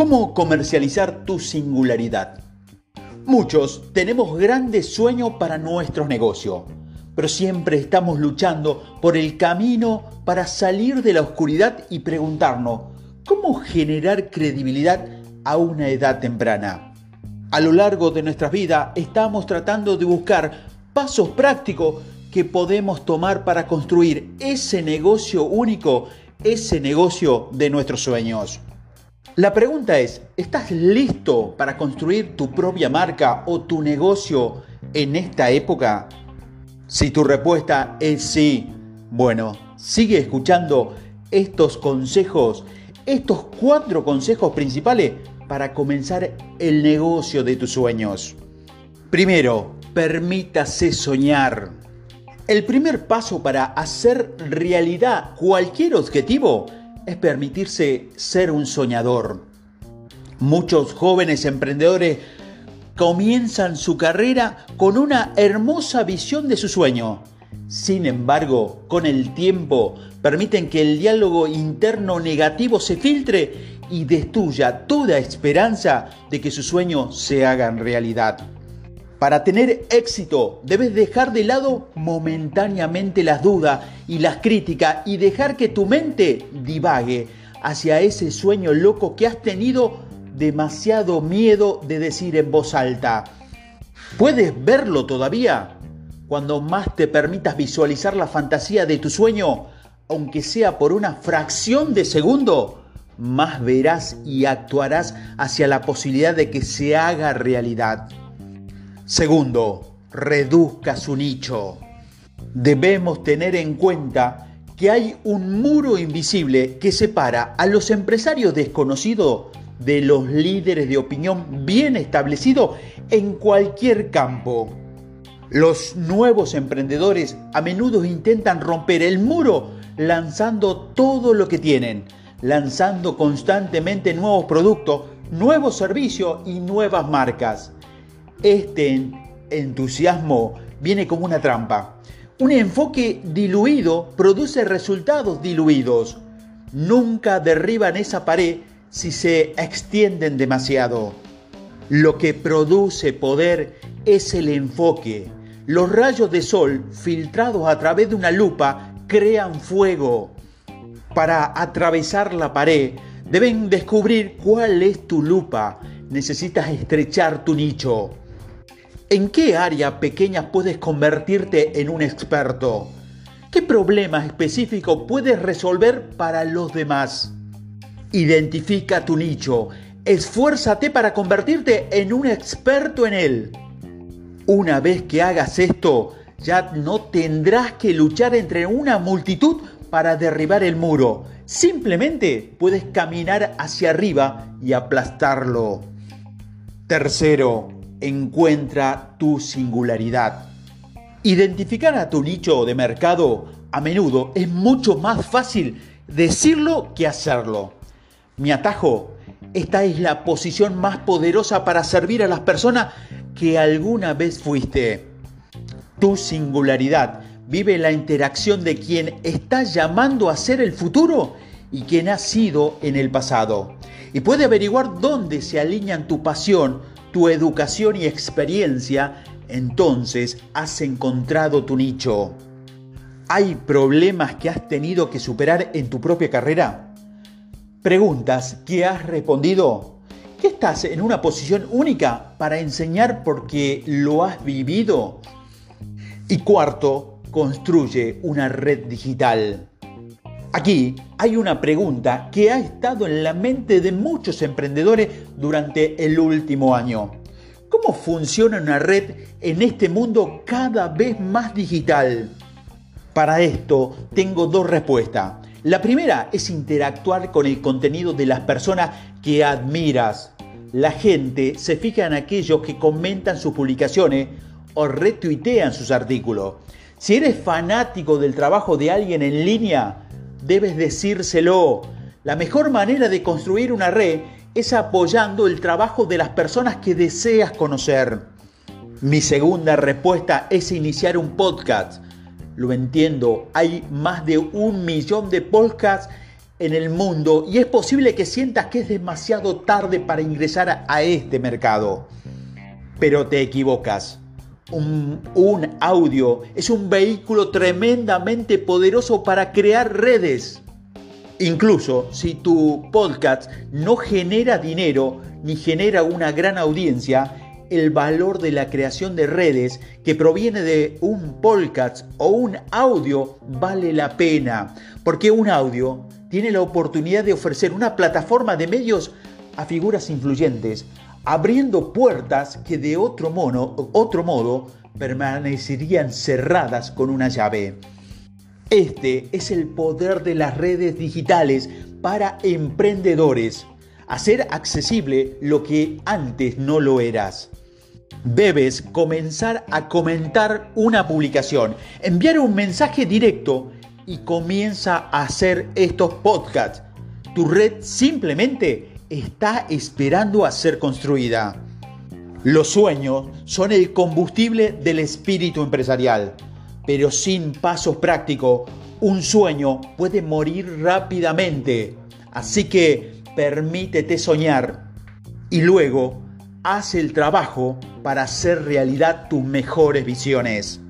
¿Cómo comercializar tu singularidad? Muchos tenemos grandes sueños para nuestro negocio, pero siempre estamos luchando por el camino para salir de la oscuridad y preguntarnos, ¿cómo generar credibilidad a una edad temprana? A lo largo de nuestras vidas estamos tratando de buscar pasos prácticos que podemos tomar para construir ese negocio único, ese negocio de nuestros sueños. La pregunta es, ¿estás listo para construir tu propia marca o tu negocio en esta época? Si tu respuesta es sí, bueno, sigue escuchando estos consejos, estos cuatro consejos principales para comenzar el negocio de tus sueños. Primero, permítase soñar. El primer paso para hacer realidad cualquier objetivo es permitirse ser un soñador. Muchos jóvenes emprendedores comienzan su carrera con una hermosa visión de su sueño. Sin embargo, con el tiempo permiten que el diálogo interno negativo se filtre y destruya toda esperanza de que su sueño se haga realidad. Para tener éxito debes dejar de lado momentáneamente las dudas y las críticas y dejar que tu mente divague hacia ese sueño loco que has tenido demasiado miedo de decir en voz alta. ¿Puedes verlo todavía? Cuando más te permitas visualizar la fantasía de tu sueño, aunque sea por una fracción de segundo, más verás y actuarás hacia la posibilidad de que se haga realidad. Segundo, reduzca su nicho. Debemos tener en cuenta que hay un muro invisible que separa a los empresarios desconocidos de los líderes de opinión bien establecidos en cualquier campo. Los nuevos emprendedores a menudo intentan romper el muro lanzando todo lo que tienen, lanzando constantemente nuevos productos, nuevos servicios y nuevas marcas. Este entusiasmo viene como una trampa. Un enfoque diluido produce resultados diluidos. Nunca derriban esa pared si se extienden demasiado. Lo que produce poder es el enfoque. Los rayos de sol filtrados a través de una lupa crean fuego. Para atravesar la pared deben descubrir cuál es tu lupa. Necesitas estrechar tu nicho. ¿En qué área pequeña puedes convertirte en un experto? ¿Qué problema específico puedes resolver para los demás? Identifica tu nicho. Esfuérzate para convertirte en un experto en él. Una vez que hagas esto, ya no tendrás que luchar entre una multitud para derribar el muro. Simplemente puedes caminar hacia arriba y aplastarlo. Tercero, encuentra tu singularidad. Identificar a tu nicho de mercado a menudo es mucho más fácil decirlo que hacerlo. Mi atajo, esta es la posición más poderosa para servir a las personas que alguna vez fuiste. Tu singularidad vive la interacción de quien está llamando a ser el futuro y quien ha sido en el pasado. Y puede averiguar dónde se alinean tu pasión, tu educación y experiencia, entonces has encontrado tu nicho. ¿Hay problemas que has tenido que superar en tu propia carrera? ¿Preguntas que has respondido? ¿Que estás en una posición única para enseñar porque lo has vivido? Y cuarto, construye una red digital. Aquí hay una pregunta que ha estado en la mente de muchos emprendedores durante el último año. ¿Cómo funciona una red en este mundo cada vez más digital? Para esto tengo dos respuestas. La primera es interactuar con el contenido de las personas que admiras. La gente se fija en aquellos que comentan sus publicaciones o retuitean sus artículos. Si eres fanático del trabajo de alguien en línea, debes decírselo. La mejor manera de construir una red es apoyando el trabajo de las personas que deseas conocer. Mi segunda respuesta es iniciar un podcast. Lo entiendo, hay más de un millón de podcasts en el mundo y es posible que sientas que es demasiado tarde para ingresar a este mercado. Pero te equivocas. Un, audio es un vehículo tremendamente poderoso para crear redes. Incluso si tu podcast no genera dinero ni genera una gran audiencia, el valor de la creación de redes que proviene de un podcast o un audio vale la pena, porque un audio tiene la oportunidad de ofrecer una plataforma de medios a figuras influyentes, abriendo puertas que de otro, otro modo permanecerían cerradas con una llave. Este es el poder de las redes digitales para emprendedores, hacer accesible lo que antes no lo eras. Debes comenzar a comentar una publicación, enviar un mensaje directo y comienza a hacer estos podcasts. Tu red simplemente está esperando a ser construida. Los sueños son el combustible del espíritu empresarial, pero sin pasos prácticos, un sueño puede morir rápidamente. Así que permítete soñar y luego haz el trabajo para hacer realidad tus mejores visiones.